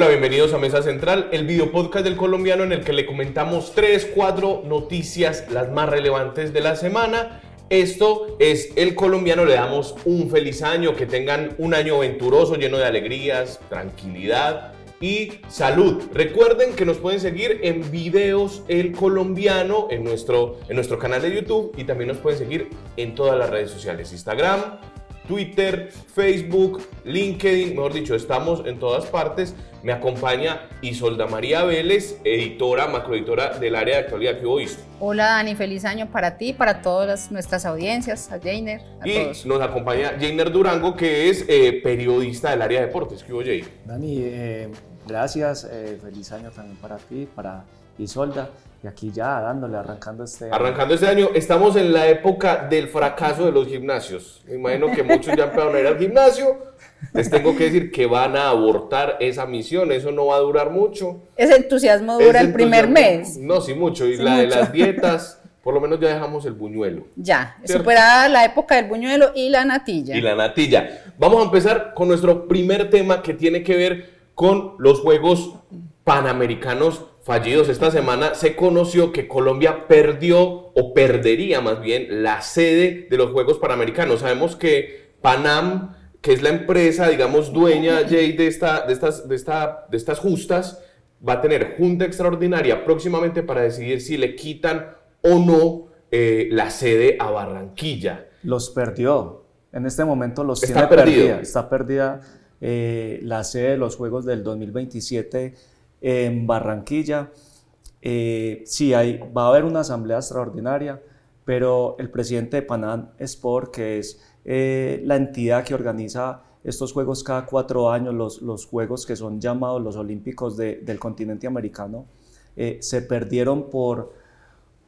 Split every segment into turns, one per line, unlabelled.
Hola, bienvenidos a Mesa Central, el video podcast del colombiano en el que le comentamos tres, cuatro noticias, las más relevantes de la semana. Esto es El Colombiano, le damos un feliz año, que tengan un año venturoso, lleno de alegrías, tranquilidad y salud. Recuerden que nos pueden seguir en videos El Colombiano en nuestro, en nuestro canal de YouTube y también nos pueden seguir en todas las redes sociales, Instagram, Twitter, Facebook, LinkedIn, mejor dicho, estamos en todas partes. Me acompaña Isolda María Vélez, editora, macroeditora del área de actualidad que hoy
Hola Dani, feliz año para ti, para todas nuestras audiencias, a Jainer, a
y nos acompaña Jainer Durango, que es eh, periodista del área de deportes. ¿Qué hubo, Jay?
Dani, eh, gracias, eh, feliz año también para ti, para Isolda. Y aquí ya dándole, arrancando este
año. Arrancando este año, estamos en la época del fracaso de los gimnasios. Me imagino que muchos ya empezaron a ir al gimnasio. Les tengo que decir que van a abortar esa misión, eso no va a durar mucho.
Ese entusiasmo dura el primer mes.
No, sí mucho. Y la de las dietas, por lo menos ya dejamos el buñuelo.
Ya, superada la época del buñuelo y la natilla.
Y la natilla. Vamos a empezar con nuestro primer tema que tiene que ver con los Juegos Panamericanos fallidos. Esta semana se conoció que Colombia perdió o perdería más bien la sede de los Juegos Panamericanos. Sabemos que Panam, que es la empresa, digamos, dueña Jay, de, esta, de, estas, de, esta, de estas justas, va a tener junta extraordinaria próximamente para decidir si le quitan o no eh, la sede a Barranquilla.
Los perdió. En este momento los está tiene perdida. Está perdida eh, la sede de los Juegos del 2027 en Barranquilla. Eh, sí, hay, va a haber una asamblea extraordinaria, pero el presidente de Panam Sport, que es eh, la entidad que organiza estos juegos cada cuatro años, los, los juegos que son llamados los Olímpicos del continente americano, eh, se perdieron por,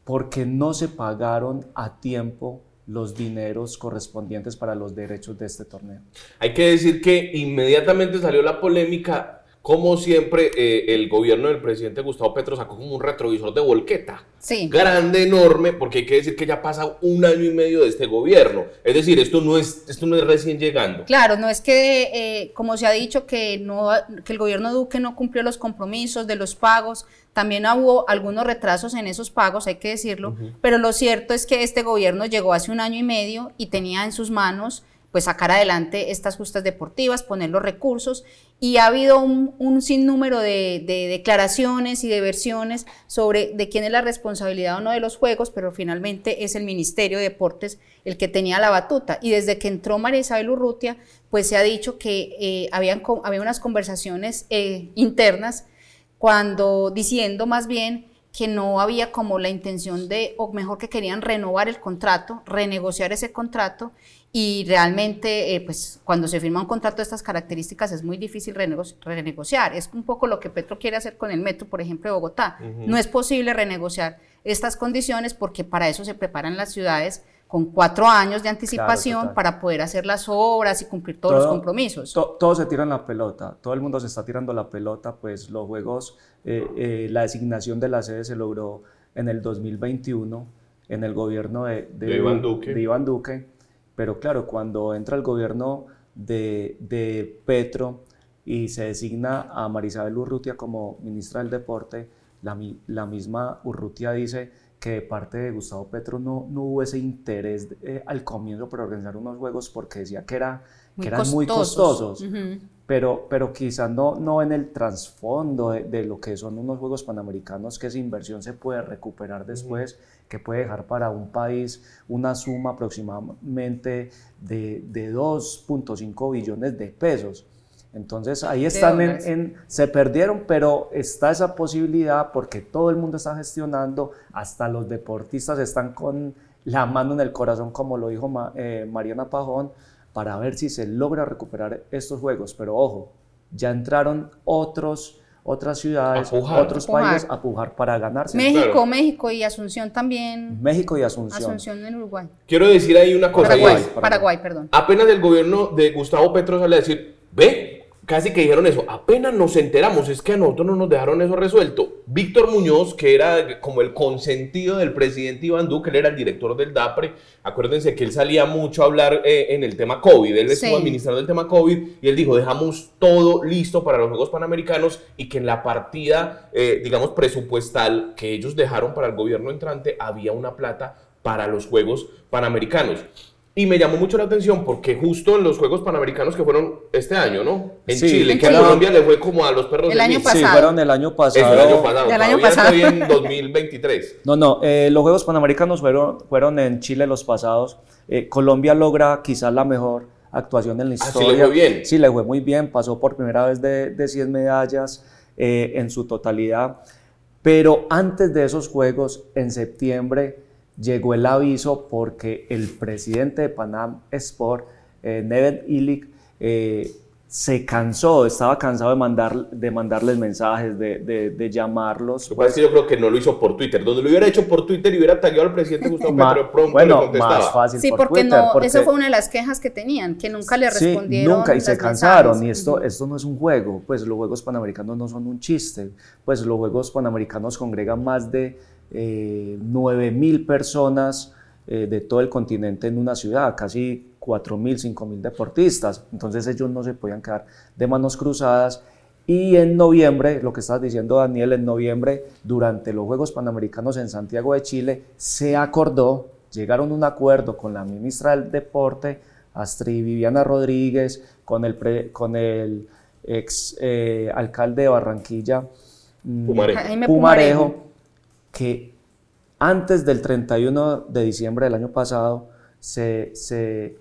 porque no se pagaron a tiempo los dineros correspondientes para los derechos de este torneo.
Hay que decir que inmediatamente salió la polémica como siempre, eh, el gobierno del presidente Gustavo Petro sacó como un retrovisor de volqueta.
Sí.
Grande, enorme, porque hay que decir que ya pasa un año y medio de este gobierno. Es decir, esto no es, esto no es recién llegando.
Claro, no es que, eh, como se ha dicho, que, no, que el gobierno Duque no cumplió los compromisos de los pagos. También hubo algunos retrasos en esos pagos, hay que decirlo. Pero lo cierto es que este gobierno llegó hace un año y medio y tenía en sus manos pues sacar adelante estas justas deportivas, poner los recursos y ha habido un, sinnúmero de, declaraciones y de versiones sobre de quién es la responsabilidad o no de los Juegos, pero finalmente es el Ministerio de Deportes el que tenía la batuta. Y desde que entró María Isabel Urrutia, pues se ha dicho que eh, habían, había unas conversaciones eh, internas cuando diciendo más bien que no había como la intención de, o mejor que querían renovar el contrato, renegociar ese contrato y realmente, eh, pues cuando se firma un contrato de estas características es muy difícil renegociar. Es un poco lo que Petro quiere hacer con el metro, por ejemplo, de Bogotá. No es posible renegociar estas condiciones porque para eso se preparan las ciudades con cuatro años de anticipación para poder hacer las obras y cumplir todos los compromisos.
todos se tiran la pelota, todo el mundo se está tirando la pelota, pues los juegos, eh, eh, la designación de la sede se logró en el 2021 en el gobierno de, de, de Iván Duque pero claro, cuando entra el gobierno de, de Petro y se designa a Marisabel Urrutia como ministra del Deporte, la, la, misma Urrutia dice que de parte de Gustavo Petro no, no hubo ese interés eh, al comienzo por organizar unos juegos porque decía que, era, que eran muy costosos, pero, pero quizás no, no en el trasfondo de, de, lo que son unos Juegos Panamericanos, que esa inversión se puede recuperar después que puede dejar para un país una suma aproximadamente de, de 2.5 billones de pesos. Entonces ahí están en, se perdieron, pero está esa posibilidad porque todo el mundo está gestionando, hasta los deportistas están con la mano en el corazón, como lo dijo eh, Mariana Pajón, para ver si se logra recuperar estos juegos. Pero ojo, ya entraron otros otras ciudades, otros países a pujar para ganarse.
México, México y Asunción también.
México y Asunción.
Asunción en Uruguay.
Quiero decir ahí una cosa.
Paraguay, Paraguay, perdón.
Apenas el gobierno de Gustavo Petro sale a decir, ve, casi que dijeron eso, apenas nos enteramos, es que a nosotros no nos dejaron eso resuelto. Víctor Muñoz, que era como el consentido del presidente Iván Duque, él era el director del DAPRE, acuérdense que él salía mucho a hablar eh, en el tema COVID, él estuvo administrando el tema COVID y él dijo, dejamos todo listo para los Juegos Panamericanos y que en la partida, eh, digamos, presupuestal que ellos dejaron para el gobierno entrante había una plata para los Juegos Panamericanos. Y me llamó mucho la atención porque justo en los Juegos Panamericanos que fueron este año, ¿no? En Chile, que a Colombia le fue como a los perros
el año pasado.
Sí, fueron el año pasado.
el año pasado. El año pasado. Estoy en 2023.
No, no, eh, los Juegos Panamericanos fueron, fueron en Chile los pasados. Eh, Colombia logra quizás la mejor actuación en la historia.
Ah, sí le fue bien.
Sí, le fue muy bien. Pasó por primera vez de, de 100 medallas eh, en su totalidad. Pero antes de esos Juegos, en septiembre llegó el aviso porque el presidente de Panam Sport, eh, Neven Illich, eh, se cansó, estaba cansado de, mandar, de mandarles mensajes, de, de, llamarlos.
Lo que es que yo creo que no lo hizo por Twitter. Donde lo hubiera hecho por Twitter y hubiera tagueado al presidente Gustavo Petro, pronto
bueno, le contestaba. Más fácil
sí, porque no, eso fue una de las quejas que tenían, que nunca le respondieron.
Sí, nunca, y se cansaron. Y esto, esto no es un juego, pues los Juegos Panamericanos no son un chiste. Pues los Juegos Panamericanos congregan más de eh, 9 mil personas eh, de todo el continente en una ciudad, casi 4 mil, 5 mil deportistas. Entonces ellos no se podían quedar de manos cruzadas. Y en noviembre, lo que estás diciendo Daniel, en noviembre, durante los Juegos Panamericanos en Santiago de Chile, se acordó, llegaron a un acuerdo con la ministra del Deporte, Astrid Viviana Rodríguez, con el, con el ex eh, alcalde de Barranquilla,
mm, Pumarejo,
Pumarejo que antes del 31 de diciembre del año pasado se, se,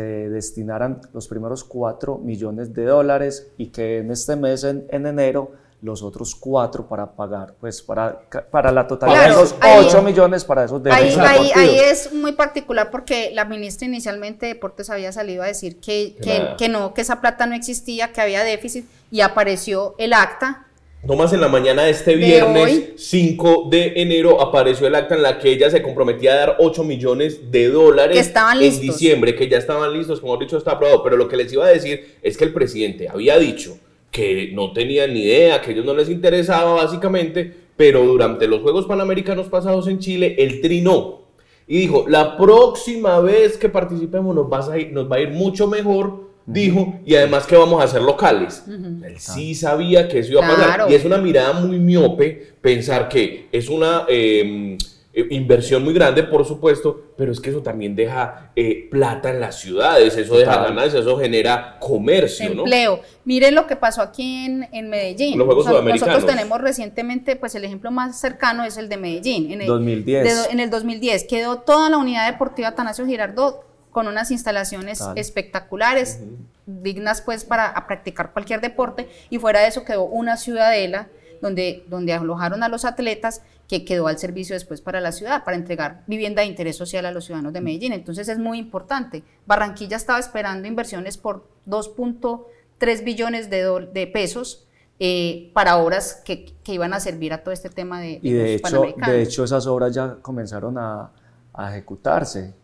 destinaran los primeros 4 millones de dólares y que en este mes, en, enero, los otros 4 para pagar, pues para, para la totalidad de esos 8 millones para esos
derechos ahí, ahí, es muy particular porque la ministra inicialmente de Deportes había salido a decir que, que, que no, que esa plata no existía, que había déficit y apareció el acta
Nomás en la mañana de este viernes 5 de enero apareció el acta en la que ella se comprometía a dar 8 millones de dólares en diciembre, que ya estaban listos, como dicho, está aprobado. Pero lo que les iba a decir es que el presidente había dicho que no tenían ni idea, que a ellos no les interesaba básicamente, pero durante los Juegos Panamericanos pasados en Chile, él trinó y dijo, la próxima vez que participemos nos, va a ir, nos va a ir mucho mejor dijo, y además que vamos a hacer locales. Él sí sabía que eso iba a pasar. Y es una mirada muy miope pensar que es una em, eh, inversión muy grande, por supuesto, pero es que eso también deja eh, plata en las ciudades, eso deja ganancias, eso genera comercio.
Empleo. Miren lo que pasó aquí en, Medellín.
Los Juegos
Nosotros tenemos recientemente, pues el ejemplo más cercano es el de Medellín. En el
2010.
en el 2010 quedó toda la unidad deportiva Tanasio Girardot con unas instalaciones espectaculares, dignas pues para practicar cualquier deporte, y fuera de eso quedó una ciudadela donde, donde alojaron a los atletas que quedó al servicio después para la ciudad, para entregar vivienda de interés social a los ciudadanos de Medellín. Entonces es muy importante. Barranquilla estaba esperando inversiones por 2.3 billones de, de pesos eh, para obras que, que, iban a servir a todo este tema de,
y de hecho, de hecho esas obras ya comenzaron a, a ejecutarse.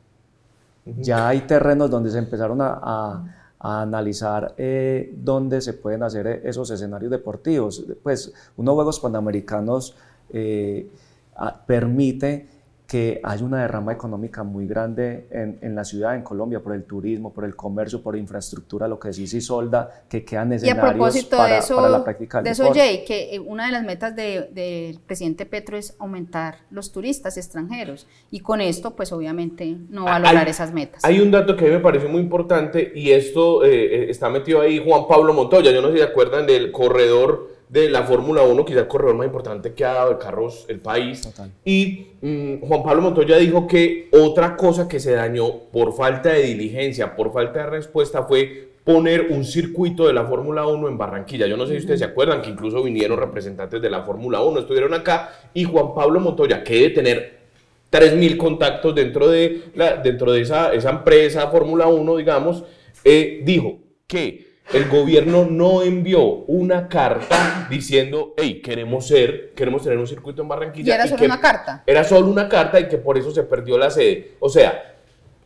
Ya hay terrenos donde se empezaron a, analizar eh, dónde se pueden hacer eh, esos escenarios deportivos. Pues unos Juegos Panamericanos eh, permite que hay una derrama económica muy grande en, en, la ciudad, en Colombia, por el turismo, por el comercio, por infraestructura, lo que sí sí solda, que quedan escenarios para, de eso, para la práctica del
De eso, Jay, que eh, una de las metas del de, presidente Petro es aumentar los turistas extranjeros, y con esto, pues obviamente no va a lograr esas metas.
Hay un dato que a mí me parece muy importante, y esto eh, eh, está metido ahí Juan Pablo Montoya, yo no sé si se acuerdan del corredor de la Fórmula 1, quizá el corredor más importante que ha dado de carros el país. Y mm, Juan Pablo Montoya dijo que otra cosa que se dañó por falta de diligencia, por falta de respuesta, fue poner un circuito de la Fórmula 1 en Barranquilla. Yo no sé si ustedes se acuerdan que incluso vinieron representantes de la Fórmula 1, estuvieron acá, y Juan Pablo Montoya, que debe tener 3.000 contactos dentro de, la, dentro de esa, esa empresa Fórmula 1, digamos, eh, dijo que el gobierno no envió una carta diciendo, hey, queremos ser, queremos tener un circuito en Barranquilla.
¿Y era solo una carta?
Era solo una carta y que por eso se perdió la sede. O sea,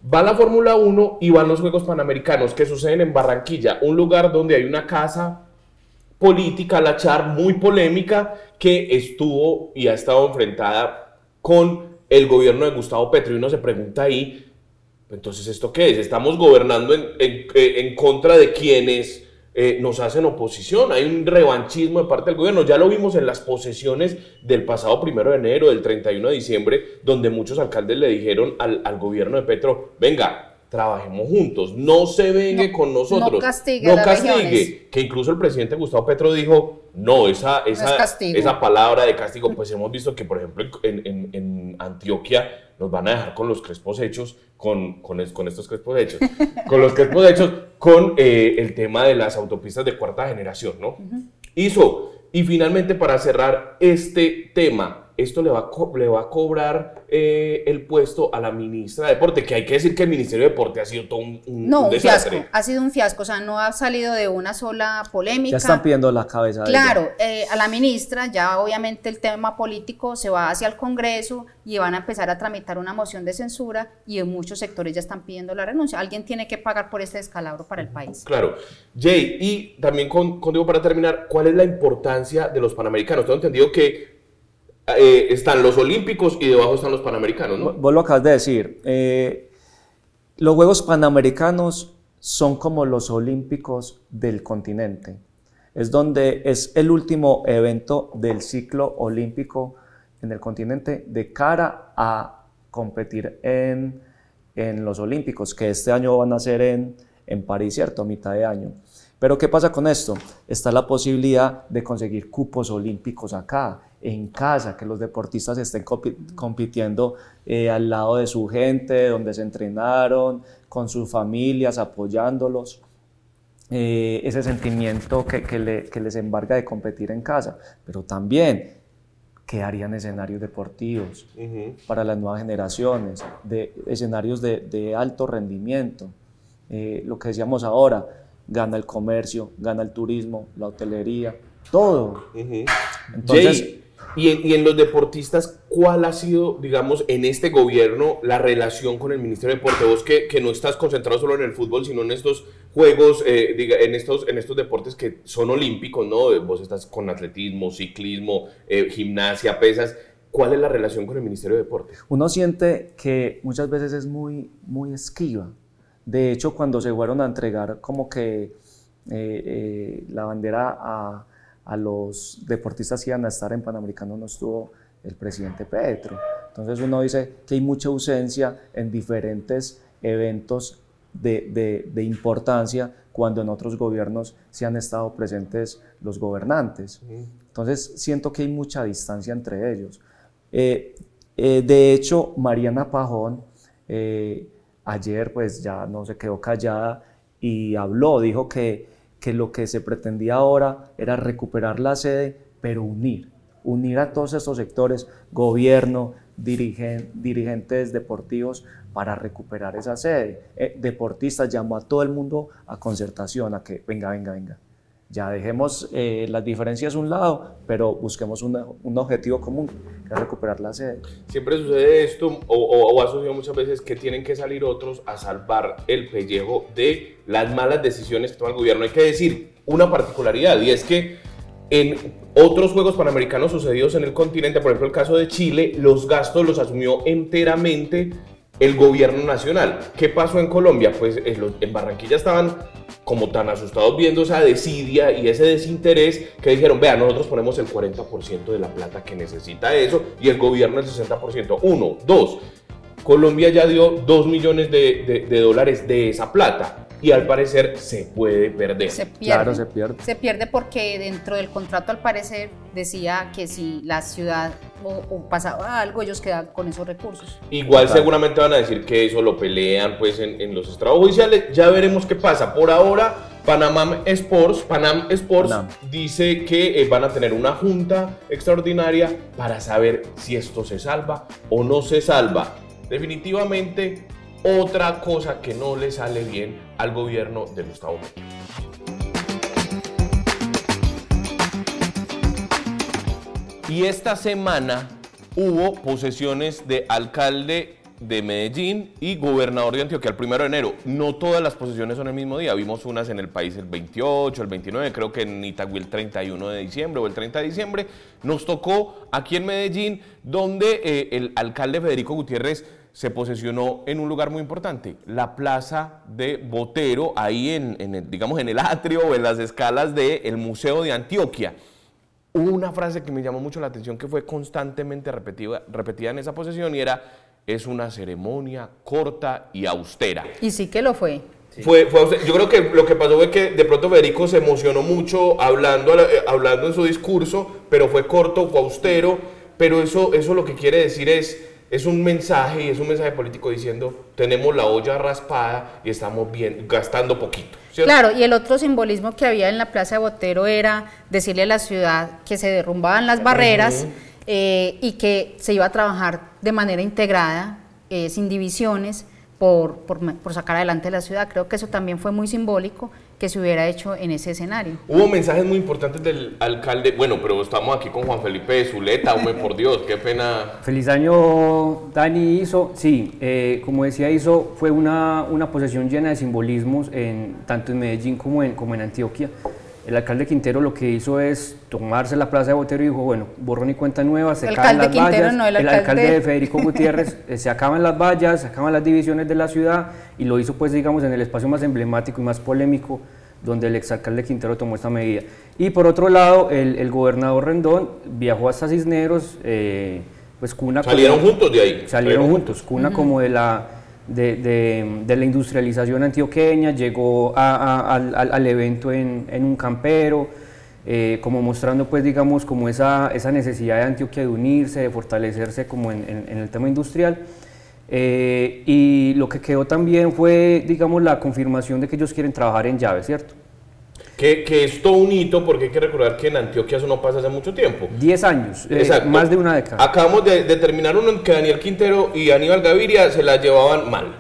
Va la Fórmula 1 y van los Juegos Panamericanos que suceden en Barranquilla, un lugar donde hay una casa política, la char, muy polémica, que estuvo y ha estado enfrentada con el gobierno de Gustavo Petro. Y uno se pregunta ahí, entonces, ¿esto qué es? Estamos gobernando en, en, contra de quienes eh, nos hacen oposición. Hay un revanchismo de parte del gobierno. Ya lo vimos en las posesiones del pasado primero de enero, del 31 de diciembre, donde muchos alcaldes le dijeron al, al gobierno de Petro, venga, trabajemos juntos, no se vengue con nosotros,
no castigue, no castigue.
que incluso el presidente Gustavo Petro dijo, no, esa, esa, esa palabra de castigo, pues hemos visto que, por ejemplo, en, en, en Antioquia nos van a dejar con los crespos hechos, con, con, con estos crespos hechos, con los crespos hechos, con eh, el tema de las autopistas de cuarta generación, ¿no? Hizo, y finalmente para cerrar este tema, esto le va a, le va a cobrar eh, el puesto a la ministra de Deporte, que hay que decir que el Ministerio de Deporte ha sido todo un,
no, un, fiasco, ha sido un fiasco, o sea, no ha salido de una sola polémica.
Ya están pidiendo la cabeza.
Claro, eh, a la ministra ya obviamente el tema político se va hacia el Congreso y van a empezar a tramitar una moción de censura y en muchos sectores ya están pidiendo la renuncia. Alguien tiene que pagar por este descalabro para el país.
Claro. Jay, y también contigo para terminar, ¿cuál es la importancia de los panamericanos? Tengo entendido que eh, están los olímpicos y debajo están los panamericanos, ¿no?
Vos lo acabas de decir. Eh, los Juegos Panamericanos son como los olímpicos del continente. Es donde es el último evento del ciclo olímpico en el continente de cara a competir en, en los olímpicos, que este año van a ser en, en París, ¿cierto? A mitad de año. Pero ¿qué pasa con esto? Está la posibilidad de conseguir cupos olímpicos acá en casa, que los deportistas estén compitiendo eh, al lado de su gente, donde se entrenaron, con sus familias, apoyándolos. Eh, ese sentimiento que, que, les embarga de competir en casa, pero también que harían escenarios deportivos para las nuevas generaciones, de escenarios de, de alto rendimiento. Eh, lo que decíamos ahora, gana el comercio, gana el turismo, la hotelería, todo.
Entonces, y en, los deportistas, ¿cuál ha sido, digamos, en este gobierno la relación con el Ministerio de Deporte? Vos que, que no estás concentrado solo en el fútbol, sino en estos juegos, eh, en, estos, en estos deportes que son olímpicos, ¿no? Vos estás con atletismo, ciclismo, eh, gimnasia, pesas. ¿Cuál es la relación con el Ministerio de Deporte?
Uno siente que muchas veces es muy, muy esquiva. De hecho, cuando se fueron a entregar como que eh, la bandera a a los deportistas que iban a estar en Panamericano no estuvo el presidente Petro. Entonces uno dice que hay mucha ausencia en diferentes eventos de, de, importancia cuando en otros gobiernos se han estado presentes los gobernantes. Entonces siento que hay mucha distancia entre ellos. Eh, eh, de hecho, Mariana Pajón eh, ayer pues ya no se quedó callada y habló, dijo que que lo que se pretendía ahora era recuperar la sede, pero unir, unir a todos estos sectores, gobierno, dirigentes deportivos, para recuperar esa sede. Eh, deportistas llamó a todo el mundo a concertación, a que venga, venga, venga. Ya dejemos eh, las diferencias a un lado, pero busquemos un objetivo común, que es recuperar la sede.
Siempre sucede esto, o, o, o ha sucedido muchas veces, que tienen que salir otros a salvar el pellejo de las malas decisiones que toma el gobierno. Hay que decir una particularidad y es que en otros Juegos Panamericanos sucedidos en el continente, por ejemplo el caso de Chile, los gastos los asumió enteramente el gobierno nacional. ¿Qué pasó en Colombia? Pues en Barranquilla estaban como tan asustados viendo esa desidia y ese desinterés que dijeron, vea, nosotros ponemos el 40% de la plata que necesita eso y el gobierno el 60%. Uno, dos, Colombia ya dio 2 millones de, de dólares de esa plata y al parecer se puede perder.
Se pierde. Claro, se pierde. Se pierde porque dentro del contrato al parecer decía que si la ciudad o, pasaba algo, ellos quedan con esos recursos.
Igual seguramente van a decir que eso lo pelean pues en, los estrados judiciales. Ya veremos qué pasa. Por ahora, Panamá Sports, Panam Sports dice que eh, van a tener una junta extraordinaria para saber si esto se salva o no se salva. Definitivamente otra cosa que no le sale bien al gobierno de Gustavo Petro. Y esta semana hubo posesiones de alcalde de Medellín y gobernador de Antioquia el primero de enero. No todas las posiciones son el mismo día. Vimos unas en el país el 28, el 29, creo que en Itagüí el 31 de diciembre o el 30 de diciembre. Nos tocó aquí en Medellín, donde eh, el alcalde Federico Gutiérrez se posesionó en un lugar muy importante, la plaza de Botero, ahí en, el, digamos en el atrio o en las escalas del Museo de Antioquia. Hubo una frase que me llamó mucho la atención que fue constantemente repetida, repetida en esa posesión y era, es una ceremonia corta y austera.
Y sí que lo fue.
Fue, yo creo que lo que pasó fue que de pronto Federico se emocionó mucho hablando, eh, hablando en su discurso, pero fue corto, fue austero, pero eso, eso lo que quiere decir es, es un mensaje y es un mensaje político diciendo tenemos la olla raspada y estamos bien, gastando poquito.
Claro, y el otro simbolismo que había en la Plaza de Botero era decirle a la ciudad que se derrumbaban las barreras eh, y que se iba a trabajar de manera integrada, eh, sin divisiones, por, por, sacar adelante la ciudad. Creo que eso también fue muy simbólico que se hubiera hecho en ese escenario.
Hubo mensajes muy importantes del alcalde, bueno, pero estamos aquí con Juan Felipe de Zuleta, hombre, por Dios, qué pena.
Feliz año, Dani hizo, sí, eh, como decía, hizo, fue una, una posesión llena de simbolismos, en, tanto en Medellín como en, como en Antioquia el alcalde Quintero lo que hizo es tomarse la plaza de Botero y dijo, bueno, borrón y cuenta nueva, se caen las vallas. el, alcalde... de Federico Gutiérrez, eh, se acaban las vallas, se acaban las divisiones de la ciudad y lo hizo pues digamos en el espacio más emblemático y más polémico donde el exalcalde Quintero tomó esta medida. Y por otro lado, el, gobernador Rendón viajó hasta Cisneros, eh, pues cuna...
Salieron juntos de ahí.
Salieron juntos, cuna como de la de, la industrialización antioqueña, llegó al, evento en, un campero, eh, como mostrando pues digamos como esa, esa, necesidad de Antioquia de unirse, de fortalecerse como en, el tema industrial. Eh, y lo que quedó también fue digamos la confirmación de que ellos quieren trabajar en llave, ¿cierto?
Que, que, es todo un hito porque hay que recordar que en Antioquia eso no pasa hace mucho tiempo.
Diez años, eh, más de una década.
Acabamos de, terminar uno en que Daniel Quintero y Aníbal Gaviria se la llevaban mal.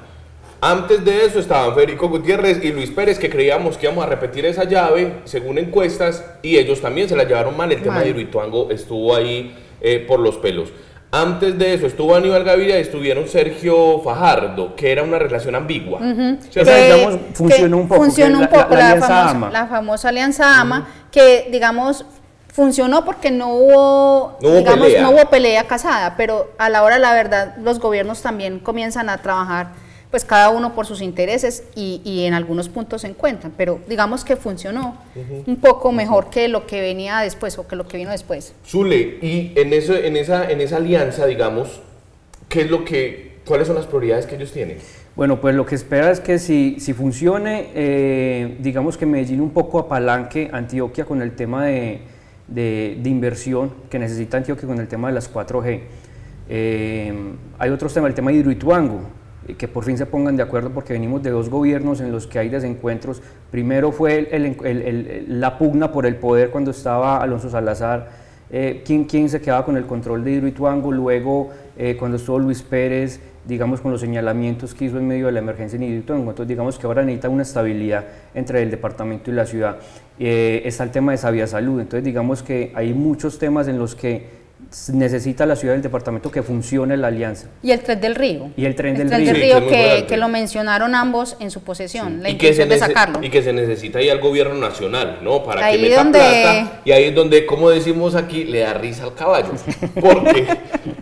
Antes de eso estaban Federico Gutiérrez y Luis Pérez, que creíamos que íbamos a repetir esa llave, según encuestas, y ellos también se la llevaron mal. El tema de Iruituango estuvo ahí eh, por los pelos. Antes de eso estuvo Aníbal Gaviria y estuvieron Sergio Fajardo, que era una relación ambigua.
funcionó un poco. Funcionó un poco la, famosa, alianza AMA, que digamos funcionó porque no hubo, digamos, no hubo pelea casada, pero a la hora la verdad los gobiernos también comienzan a trabajar pues cada uno por sus intereses y, en algunos puntos se encuentran, pero digamos que funcionó un poco mejor que lo que venía después o que lo que vino después.
Zule, y en, eso, en, esa, en esa alianza, digamos, ¿qué es lo que, ¿cuáles son las prioridades que ellos tienen?
Bueno, pues lo que espera es que si, si funcione, eh, digamos que Medellín un poco apalanque Antioquia con el tema de, de, inversión que necesita Antioquia con el tema de las 4G. Eh, hay otros temas, el tema de Hidroituango, que por fin se pongan de acuerdo porque venimos de dos gobiernos en los que hay desencuentros. Primero fue la pugna por el poder cuando estaba Alonso Salazar, eh, ¿quién, se quedaba con el control de Hidroituango, luego eh, cuando estuvo Luis Pérez, digamos con los señalamientos que hizo en medio de la emergencia en Hidroituango, entonces digamos que ahora necesita una estabilidad entre el departamento y la ciudad. Eh, está el tema de Sabia Salud, entonces digamos que hay muchos temas en los que necesita la ciudad del departamento que funcione la alianza.
Y el tren del río.
Y el tren del
río. que, lo mencionaron ambos en su posesión, la y intención de sacarlo.
Y que se necesita ahí al gobierno nacional, ¿no? Para que meta plata. Y ahí es donde, como decimos aquí, le da risa al caballo. Porque,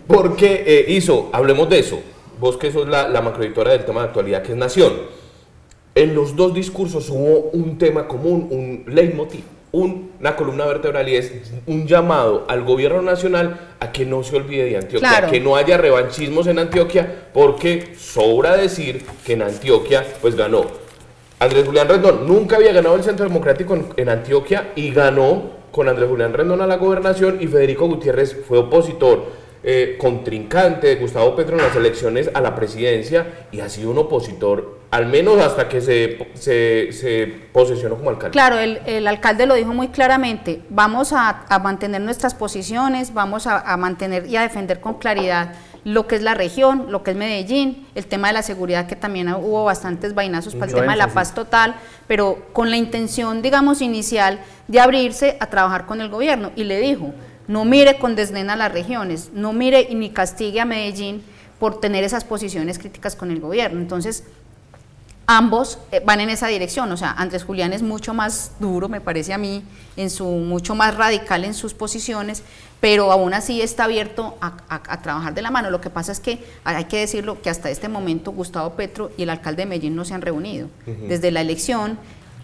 porque eh, hizo, hablemos de eso, vos que sos la, la macroeditora del tema de actualidad que es Nación. En los dos discursos hubo un tema común, un leitmotiv una columna vertebral y es un llamado al gobierno nacional a que no se olvide de Antioquia, que no haya revanchismos en Antioquia, porque sobra decir que en Antioquia pues ganó. Andrés Julián Rendón nunca había ganado el Centro Democrático en, Antioquia y ganó con Andrés Julián Rendón a la gobernación y Federico Gutiérrez fue opositor. Eh, contrincante de Gustavo Petro en las elecciones a la presidencia y ha sido un opositor al menos hasta que se, se, posesionó como alcalde.
Claro, el, alcalde lo dijo muy claramente, vamos a, mantener nuestras posiciones, vamos a, mantener y a defender con claridad lo que es la región, lo que es Medellín, el tema de la seguridad, que también hubo bastantes vainazos para el tema de la paz total, pero con la intención, digamos, inicial de abrirse a trabajar con el gobierno. Y le dijo, no mire con desdén a las regiones, no mire y ni castigue a Medellín, por tener esas posiciones críticas con el gobierno. Entonces, ambos eh, van en esa dirección, o sea, Andrés Julián es mucho más duro, me parece a mí, en su mucho más radical en sus posiciones, pero aún así está abierto a, trabajar de la mano. Lo que pasa es que hay que decirlo que hasta este momento Gustavo Petro y el alcalde de Medellín no se han reunido. Desde la elección,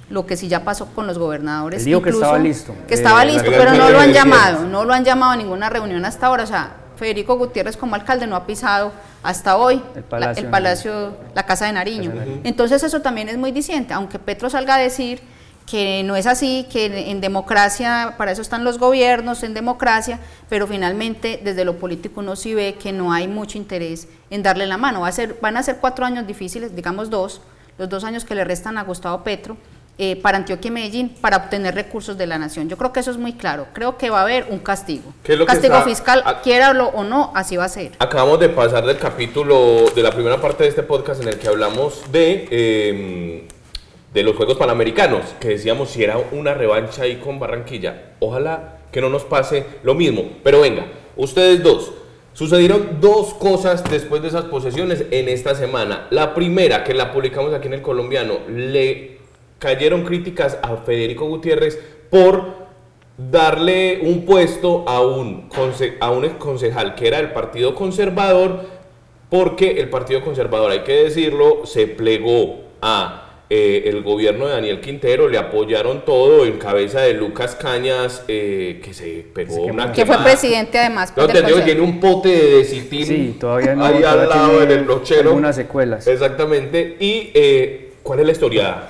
lo que sí ya pasó con los gobernadores.
dijo que estaba listo.
Que estaba eh, listo, pero no lo han llamado, no lo han llamado a ninguna reunión hasta ahora, o sea, Federico Gutiérrez como alcalde no ha pisado hasta hoy el Palacio, la, Casa de Nariño. Entonces eso también es muy diciente, aunque Petro salga a decir que no es así, que en democracia, para eso están los gobiernos, en democracia, pero finalmente desde lo político uno sí ve que no hay mucho interés en darle la mano. Va a ser, van a ser cuatro años difíciles, digamos dos, los dos años que le restan a Gustavo Petro, eh, para Antioquia y Medellín para obtener recursos de la nación. Yo creo que eso es muy claro. Creo que va a haber un castigo. castigo fiscal, quiera o no, así va a ser.
Acabamos de pasar del capítulo de la primera parte de este podcast en el que hablamos de, em, de los Juegos Panamericanos, que decíamos si era una revancha ahí con Barranquilla. Ojalá que no nos pase lo mismo. Pero venga, ustedes dos. Sucedieron dos cosas después de esas posesiones en esta semana. La primera, que la publicamos aquí en el colombiano, le cayeron críticas a Federico Gutiérrez por darle un puesto a un, a un concejal que era del Partido Conservador, porque el Partido Conservador, hay que decirlo, se plegó a eh, el gobierno de Daniel Quintero, le apoyaron todo en cabeza de Lucas Cañas, eh, que se pegó una
Que fue presidente además.
No, que tiene un pote de decitín
sí, todavía no,
ahí al lado en el brochero.
Unas secuelas.
Exactamente. ¿Y eh, cuál es la historia?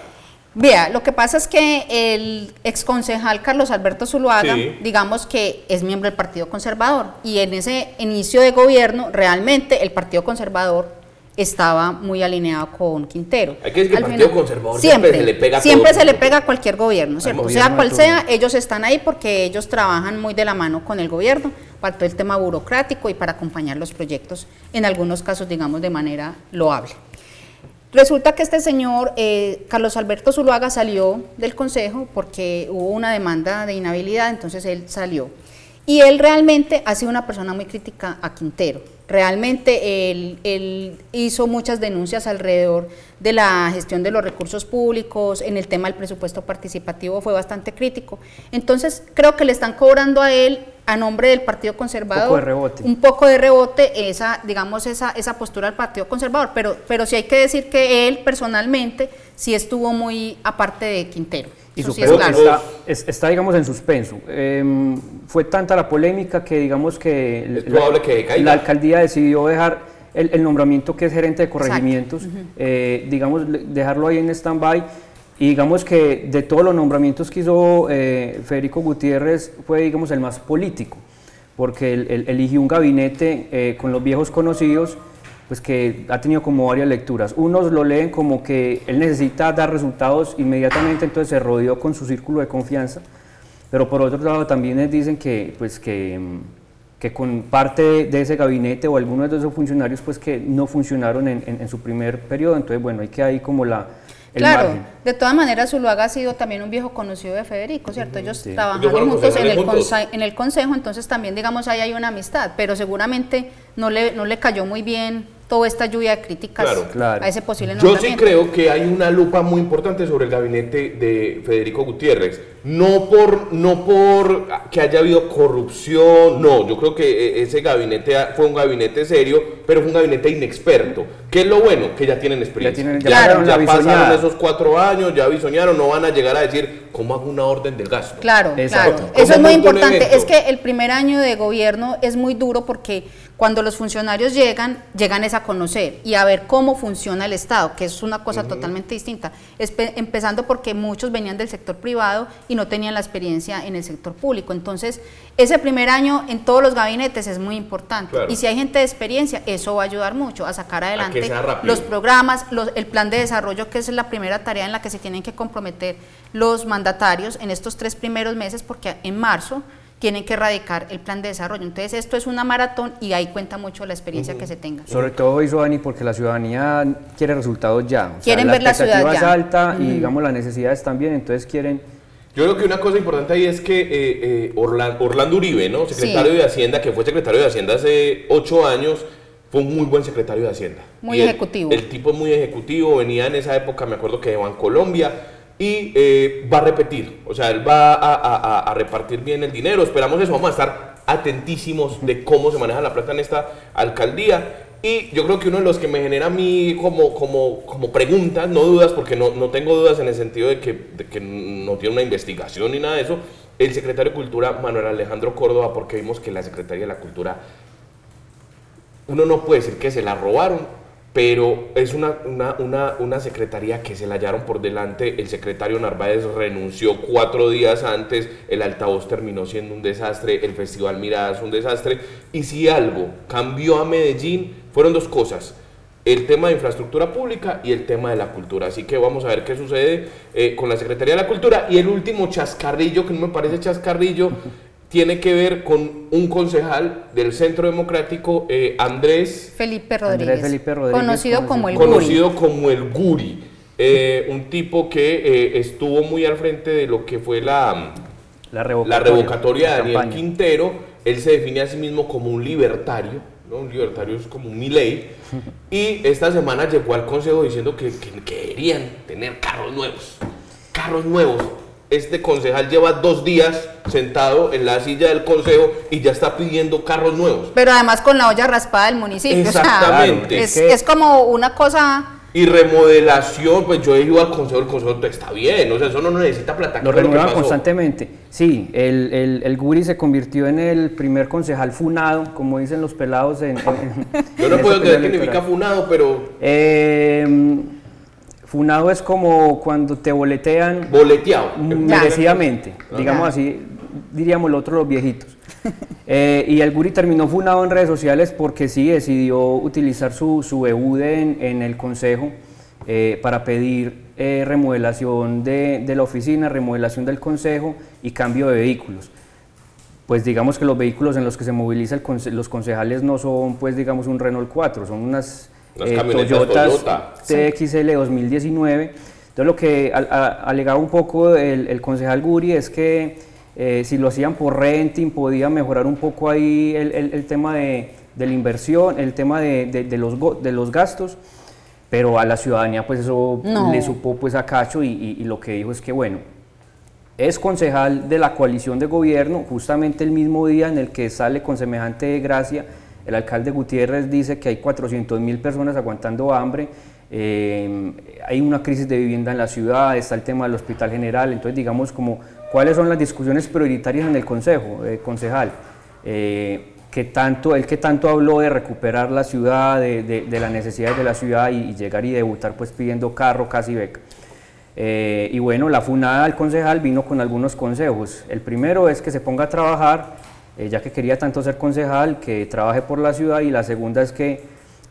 Vea, lo que pasa es que el exconcejal Carlos Alberto Zuluaga, digamos que es miembro del Partido Conservador, y en ese inicio de gobierno realmente el Partido Conservador estaba muy alineado con Quintero.
Hay que decir que el Partido Conservador siempre, se le pega a
Siempre se le pega a cualquier gobierno, ¿cierto? sea cual sea, ellos están ahí porque ellos trabajan muy de la mano con el gobierno para todo el tema burocrático y para acompañar los proyectos, en algunos casos, digamos, de manera loable. Resulta que este señor, eh, Carlos Alberto Zuluaga, salió del consejo porque hubo una demanda de inhabilidad, entonces él salió. Y él realmente ha sido una persona muy crítica a Quintero. Realmente él, hizo muchas denuncias alrededor de la gestión de los recursos públicos, en el tema del presupuesto participativo fue bastante crítico. Entonces creo que le están cobrando a él a nombre del Partido Conservador un poco de rebote, esa, digamos, esa, esa postura del Partido Conservador, pero, pero sí hay que decir que él personalmente sí estuvo muy aparte de Quintero.
Y su está, está, digamos, en suspenso. Em, fue tanta la polémica que, digamos, que,
la, que
la alcaldía decidió dejar el, nombramiento que es gerente de corregimientos, eh, digamos, dejarlo ahí en stand-by. Y digamos que de todos los nombramientos que hizo eh, Federico Gutiérrez fue, digamos, el más político, porque él, eligió un gabinete eh, con los viejos conocidos pues que ha tenido como varias lecturas. Unos lo leen como que él necesita dar resultados inmediatamente, entonces se rodeó con su círculo de confianza, pero por otro lado también dicen que, pues que, que con parte de ese gabinete o algunos de esos funcionarios pues que no funcionaron en, en, su primer periodo, entonces bueno, hay que ahí como la... El
claro, de todas maneras Zuluaga ha sido también un viejo conocido de Federico, ¿cierto? Ellos trabajaron juntos en el, en el consejo, entonces también digamos ahí hay una amistad, pero seguramente no le, no le cayó muy bien toda esta lluvia de críticas a ese posible
Yo sí creo que hay una lupa muy importante sobre el gabinete de Federico Gutiérrez. No por, no por que haya habido corrupción, no, yo creo que e, ese gabinete fue un gabinete serio, pero fue un gabinete inexperto. ¿Qué es lo bueno? Que ya tienen experiencia. Ya, ya, pasaron esos cuatro años, ya bisoñaron, no van a llegar a decir cómo hago una orden del gasto.
Claro, claro. Eso es muy importante. Es que el primer año de gobierno es muy duro porque cuando los funcionarios llegan, llegan es a conocer y a ver cómo funciona el Estado, que es una cosa totalmente distinta. empezando porque muchos venían del sector privado y no tenían la experiencia en el sector público. Entonces, ese primer año en todos los gabinetes es muy importante. Y si hay gente de experiencia, eso va a ayudar mucho a sacar adelante los programas, el plan de desarrollo, que es la primera tarea en la que se tienen que comprometer los mandatarios en estos tres primeros meses, porque en marzo tienen que erradicar el plan de desarrollo. Entonces esto es una maratón y ahí cuenta mucho la experiencia que se tenga.
Sobre todo hizo Dani porque la ciudadanía quiere resultados ya.
quieren ver la ciudad
ya. es alta y digamos las necesidades también, entonces quieren...
Yo creo que una cosa importante ahí es que eh, eh, Orlando, Uribe, ¿no? secretario de Hacienda, que fue secretario de Hacienda hace ocho años, fue un muy buen secretario de Hacienda.
Muy ejecutivo.
El, tipo es muy ejecutivo, venía en esa época, me acuerdo que de Colombia y eh, va a repetir, o sea, él va a, repartir bien el dinero, esperamos eso, vamos a estar atentísimos de cómo se maneja la plata en esta alcaldía. Y yo creo que uno de los que me genera a mí como, como, como preguntas, no dudas, porque no, no tengo dudas en el sentido de que, de que no tiene una investigación ni nada de eso, el secretario de Cultura, Manuel Alejandro Córdoba, porque vimos que la Secretaría de la Cultura, uno no puede decir que se la robaron, pero es una, una, una, secretaría que se la hallaron por delante. El secretario Narváez renunció cuatro días antes, el altavoz terminó siendo un desastre, el Festival Miradas un desastre. Y si algo cambió a Medellín, fueron dos cosas. El tema de infraestructura pública y el tema de la cultura. Así que vamos a ver qué sucede eh, con la Secretaría de la Cultura. Y el último chascarrillo, que no me parece chascarrillo, tiene que ver con un concejal del Centro Democrático, eh, Andrés,
Felipe Rodríguez,
Felipe
Rodríguez, conocido como el
conocido como el Guri, eh, un tipo que eh, estuvo muy al frente de lo que fue la, la revocatoria, de Daniel Quintero. Él se define a sí mismo como un libertario, ¿no? un libertario es como un Milei, y esta semana llegó al consejo diciendo que, que querían tener carros nuevos, carros nuevos este concejal lleva dos días sentado en la silla del consejo y ya está pidiendo carros nuevos.
Pero además con la olla raspada del municipio.
Exactamente.
es, como una cosa...
Y remodelación, pues yo he ido al consejo, el consejo está bien, o sea, eso no necesita plata.
Lo renueva constantemente. Sí, el, el, el, Guri se convirtió en el primer concejal funado, como dicen los pelados en...
yo no puedo creer que significa funado, pero...
Eh, Funado es como cuando te boletean.
Boleteado.
Merecidamente, digamos así, diríamos lo otro los viejitos. Eh, y el Guri terminó funado en redes sociales porque sí decidió utilizar su, su en, el consejo eh, para pedir eh, remodelación de, de, la oficina, remodelación del consejo y cambio de vehículos. Pues digamos que los vehículos en los que se moviliza los concejales no son, pues digamos, un Renault 4, son unas
eh, Toyota.
TXL 2019. Entonces lo que alegaba un poco el, concejal Guri es que eh, si lo hacían por renting podía mejorar un poco ahí el, tema de, la inversión, el tema de, los, de los gastos, pero a la ciudadanía pues eso le supo pues a cacho y, lo que dijo es que bueno, es concejal de la coalición de gobierno justamente el mismo día en el que sale con semejante gracia el alcalde Gutiérrez dice que hay 400 mil personas aguantando hambre, eh, hay una crisis de vivienda en la ciudad, está el tema del hospital general, entonces digamos como cuáles son las discusiones prioritarias en el consejo, eh, concejal. Eh, que tanto, que tanto habló de recuperar la ciudad, de, las necesidades de la ciudad y, llegar y debutar pues pidiendo carro, casi beca. y bueno, la funada del concejal vino con algunos consejos. El primero es que se ponga a trabajar eh, ya que quería tanto ser concejal, que trabaje por la ciudad y la segunda es que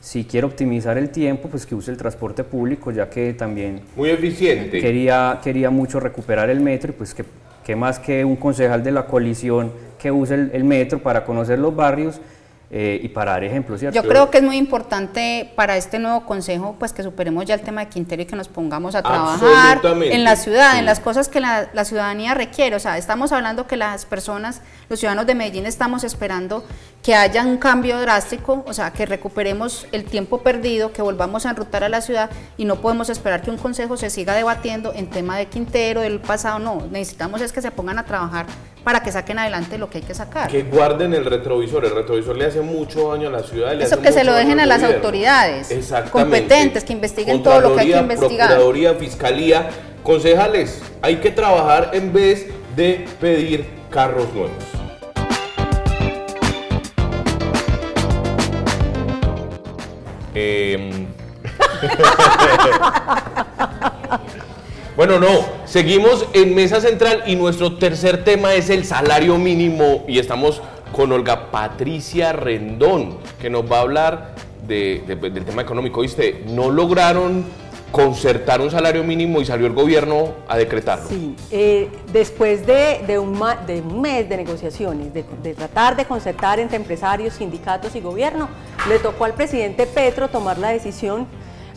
si quiere optimizar el tiempo, pues que use el transporte público, ya que también...
Muy eficiente.
Quería, quería mucho recuperar el metro y pues que, que más que un concejal de la coalición que use el metro para conocer los barrios, eh, y para dar ejemplos.
Yo creo que es muy importante para este nuevo consejo, pues que superemos ya el tema de Quintero y que nos pongamos a trabajar en la ciudad, en las cosas que la, la, ciudadanía requiere. O sea, estamos hablando que las personas, los ciudadanos de Medellín, estamos esperando que haya un cambio drástico, o sea, que recuperemos el tiempo perdido, que volvamos a enrutar a la ciudad y no podemos esperar que un consejo se siga debatiendo en tema de Quintero, del pasado. No, necesitamos es que se pongan a trabajar para que saquen adelante lo que hay que sacar.
Que guarden el retrovisor, el retrovisor le hace mucho daño a la ciudad.
Eso que se lo dejen a las autoridades competentes, que investiguen todo lo que hay que investigar.
Procuraduría, Fiscalía, concejales, hay que trabajar en vez de pedir carros nuevos. Em. Bueno, no, seguimos en Mesa Central y nuestro tercer tema es el salario mínimo y estamos con Olga Patricia Rendón, que nos va a hablar del tema económico. ¿Viste? No lograron concertar un salario mínimo y salió el gobierno a decretarlo.
Sí, eh, después de, un de, un mes de negociaciones, de, de, tratar de concertar entre empresarios, sindicatos y gobierno, le tocó al presidente Petro tomar la decisión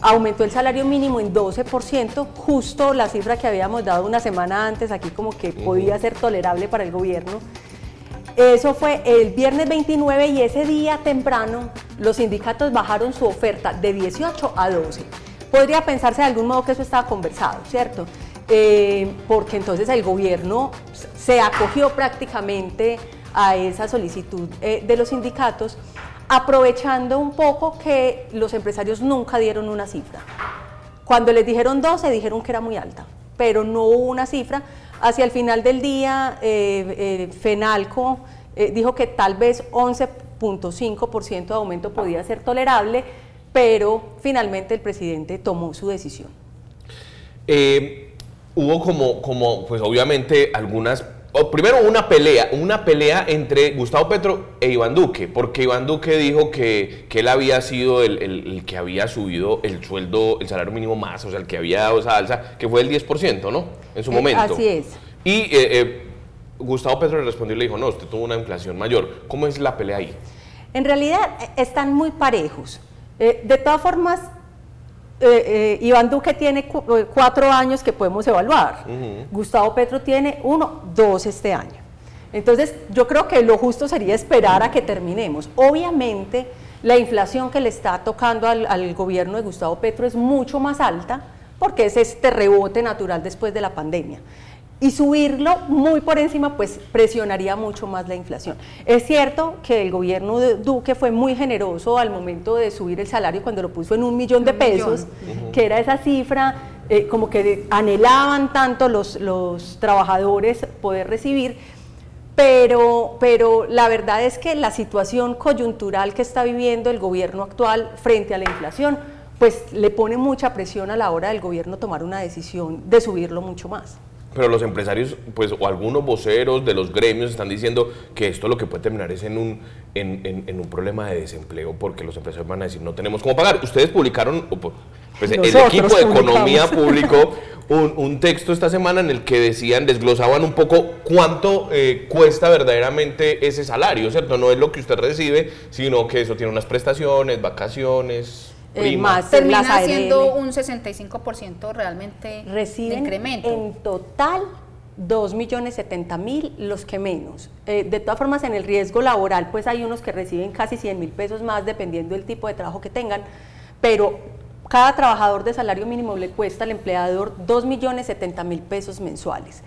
aumentó el salario mínimo en 12%, justo la cifra que habíamos dado una semana antes aquí como que podía ser tolerable para el gobierno. Eso fue el viernes 29 y ese día temprano los sindicatos bajaron su oferta de 18 a 12. Podría pensarse de algún modo que eso estaba conversado, ¿cierto? Eh, porque entonces el gobierno se acogió prácticamente a esa solicitud eh, de los sindicatos, aprovechando un poco que los empresarios nunca dieron una cifra. Cuando les dijeron 12, dijeron que era muy alta, pero no hubo una cifra. Hacia el final del día, eh, FENALCO dijo que tal vez 11.5% de aumento podía ser tolerable, pero finalmente el presidente tomó su decisión.
Eh, hubo como, como, pues obviamente algunas primero una pelea, una pelea entre Gustavo Petro e Iván Duque, porque Iván Duque dijo que, que él había sido el, que había subido el sueldo, el salario mínimo más, o sea, el que había dado esa alza, que fue el 10%, ¿no? En su eh, momento.
Así es.
Y eh, eh, Gustavo Petro le respondió y le dijo, no, usted tuvo una inflación mayor. ¿Cómo es la pelea ahí?
En realidad están muy parejos. De todas formas, eh, eh, Iván Duque tiene eh, cuatro años que podemos evaluar. Gustavo Petro tiene uno, dos este año. Entonces, yo creo que lo justo sería esperar a que terminemos. Obviamente, la inflación que le está tocando al, al gobierno de Gustavo Petro es mucho más alta porque es este rebote natural después de la pandemia y subirlo muy por encima, pues presionaría mucho más la inflación. Es cierto que el gobierno de Duque fue muy generoso al momento de subir el salario cuando lo puso en un millón de pesos, que era esa cifra eh, como que anhelaban tanto los, los trabajadores poder recibir. Pero, pero la verdad es que la situación coyuntural que está viviendo el gobierno actual frente a la inflación, pues le pone mucha presión a la hora del gobierno tomar una decisión de subirlo mucho más.
Pero los empresarios, pues, o algunos voceros de los gremios están diciendo que esto lo que puede terminar es en un, en, en, un problema de desempleo, porque los empresarios van a decir, no tenemos cómo pagar. Ustedes publicaron, pues, el equipo de economía publicó un, un, texto esta semana en el que decían, desglosaban un poco cuánto eh, cuesta verdaderamente ese salario, ¿cierto? No es lo que usted recibe, sino que eso tiene unas prestaciones, vacaciones.
Eh, más termina siendo un 65% realmente
Reciben incremento. En total 2.070.000 los que menos. Eh, de todas formas, en el riesgo laboral, pues hay unos que reciben casi 100 mil pesos más dependiendo del tipo de trabajo que tengan, pero cada trabajador de salario mínimo le cuesta al empleador 2.070.000 pesos mensuales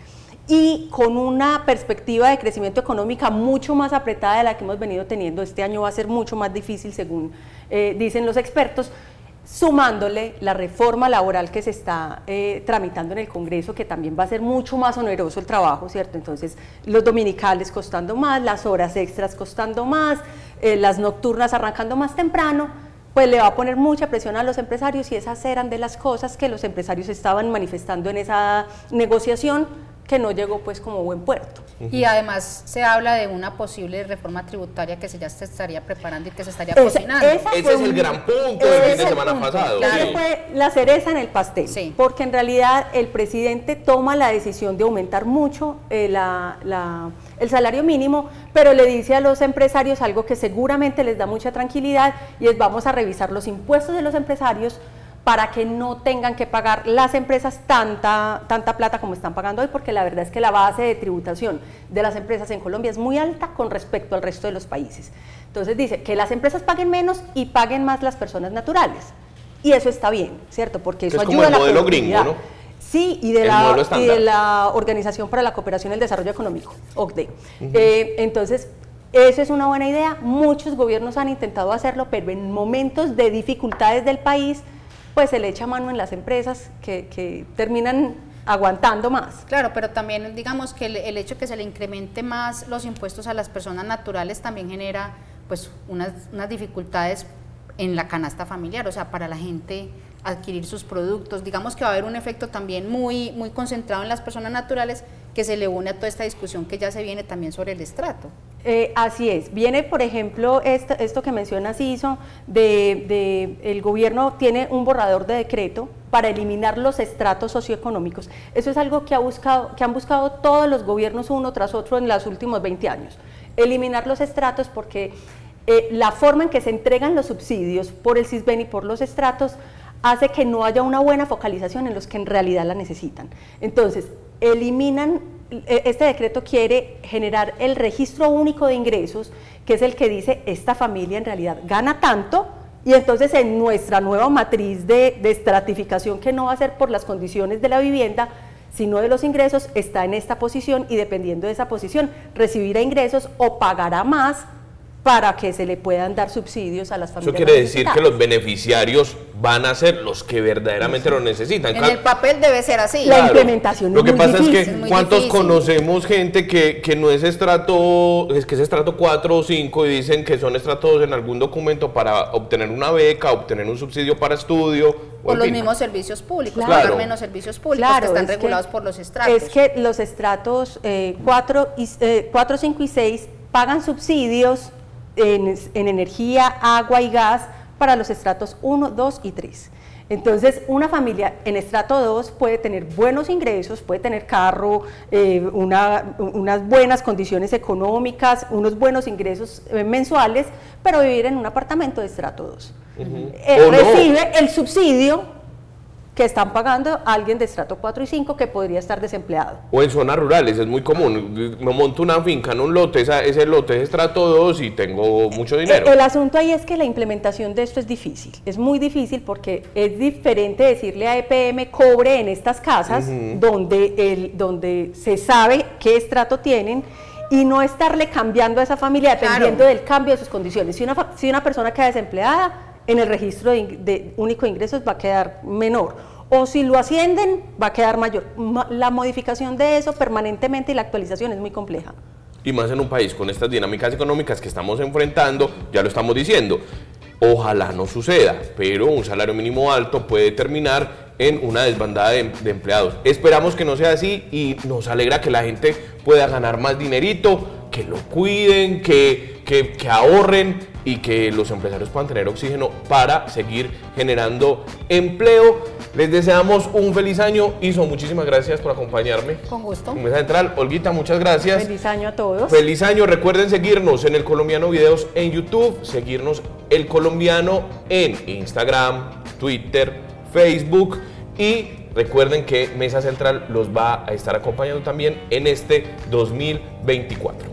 y con una perspectiva de crecimiento económica mucho más apretada de la que hemos venido teniendo. Este año va a ser mucho más difícil, según eh, dicen los expertos, sumándole la reforma laboral que se está eh, tramitando en el Congreso, que también va a ser mucho más oneroso el trabajo, ¿cierto? Entonces, los dominicales costando más, las horas extras costando más, eh, las nocturnas arrancando más temprano, pues le va a poner mucha presión a los empresarios y esas eran de las cosas que los empresarios estaban manifestando en esa negociación que no llegó pues como buen puerto.
Y además se habla de una posible reforma tributaria que se ya se estaría preparando y que se estaría cocinando.
Ese es el gran punto del fin de semana pasado.
Claro. fue la cereza en el pastel, porque en realidad el presidente toma la decisión de aumentar mucho eh, el salario mínimo, pero le dice a los empresarios algo que seguramente les da mucha tranquilidad y es vamos a revisar los impuestos de los empresarios para que no tengan que pagar las empresas tanta, tanta plata como están pagando hoy, porque la verdad es que la base de tributación de las empresas en Colombia es muy alta con respecto al resto de los países. Entonces dice que las empresas paguen menos y paguen más las personas naturales. Y eso está bien, ¿cierto? Porque eso ayuda a la
modelo gringo, ¿no?
Sí, y de, la, de, la, Organización para la Cooperación y el Desarrollo Económico, OCDE. Eh, entonces, eso es una buena idea. Muchos gobiernos han intentado hacerlo, pero en momentos de dificultades del país, pues se le echa mano en las empresas que, terminan aguantando más.
Claro, pero también digamos que el, hecho que se le incremente más los impuestos a las personas naturales también genera pues unas, unas dificultades en la canasta familiar, o sea, para la gente adquirir sus productos. Digamos que va a haber un efecto también muy, muy concentrado en las personas naturales que se le une a toda esta discusión que ya se viene también sobre el estrato.
Eh, así es. Viene, por ejemplo, esto, que menciona CISO, de, el gobierno tiene un borrador de decreto para eliminar los estratos socioeconómicos. Eso es algo que, ha buscado, que han buscado todos los gobiernos uno tras otro en los últimos 20 años. Eliminar los estratos porque eh, la forma en que se entregan los subsidios por el CISBEN y por los estratos hace que no haya una buena focalización en los que en realidad la necesitan. Entonces, eliminan este decreto quiere generar el registro único de ingresos, que es el que dice esta familia en realidad gana tanto, y entonces en nuestra nueva matriz de, de estratificación, que no va a ser por las condiciones de la vivienda, sino de los ingresos, está en esta posición y dependiendo de esa posición recibirá ingresos o pagará más para que se le puedan dar subsidios a las familias.
Eso quiere decir que los beneficiarios van a ser los que verdaderamente lo necesitan.
En el papel debe ser así.
La implementación
Lo que pasa es que cuántos conocemos gente que, que, no es estrato, es que es estrato 4 o 5 y dicen que son estratos en algún documento para obtener una beca, obtener un subsidio para estudio.
O, los mismos servicios públicos, claro. menos servicios públicos que están regulados por los estratos.
Es que los estratos 4, eh, 4, 5 eh, y 6 pagan subsidios en, energía, agua y gas para los estratos 1, 2 y 3. Entonces, una familia en estrato 2 puede tener buenos ingresos, puede tener carro, eh, unas buenas condiciones económicas, unos buenos ingresos eh, mensuales, pero vivir en un apartamento de estrato 2. Eh, recibe el subsidio que están pagando a alguien de estrato 4 y 5 que podría estar desempleado.
O en zonas rurales, es muy común. Me monto una finca en un lote, ese lote es estrato 2 y tengo mucho dinero.
El, asunto ahí es que la implementación de esto es difícil. Es muy difícil porque es diferente decirle a EPM cobre en estas casas donde, el, donde se sabe qué estrato tienen y no estarle cambiando a esa familia dependiendo del cambio de sus condiciones. Si una, si una persona queda desempleada, en el registro de, único de ingresos va a quedar menor. O si lo ascienden, va a quedar mayor. La modificación de eso permanentemente y la actualización es muy compleja.
Y más en un país con estas dinámicas económicas que estamos enfrentando, ya lo estamos diciendo. Ojalá no suceda, pero un salario mínimo alto puede terminar en una desbandada de, de, empleados. Esperamos que no sea así y nos alegra que la gente pueda ganar más dinerito, que lo cuiden, que, que ahorren y que los empresarios puedan tener oxígeno para seguir generando empleo. Les deseamos un feliz año. Iso, muchísimas gracias por acompañarme.
Con gusto.
Mesa Central, Olguita, muchas gracias.
Feliz año a todos.
Feliz año. Recuerden seguirnos en El Colombiano Videos en YouTube, seguirnos El Colombiano en Instagram, Twitter, Facebook y recuerden que Mesa Central los va a estar acompañando también en este 2024.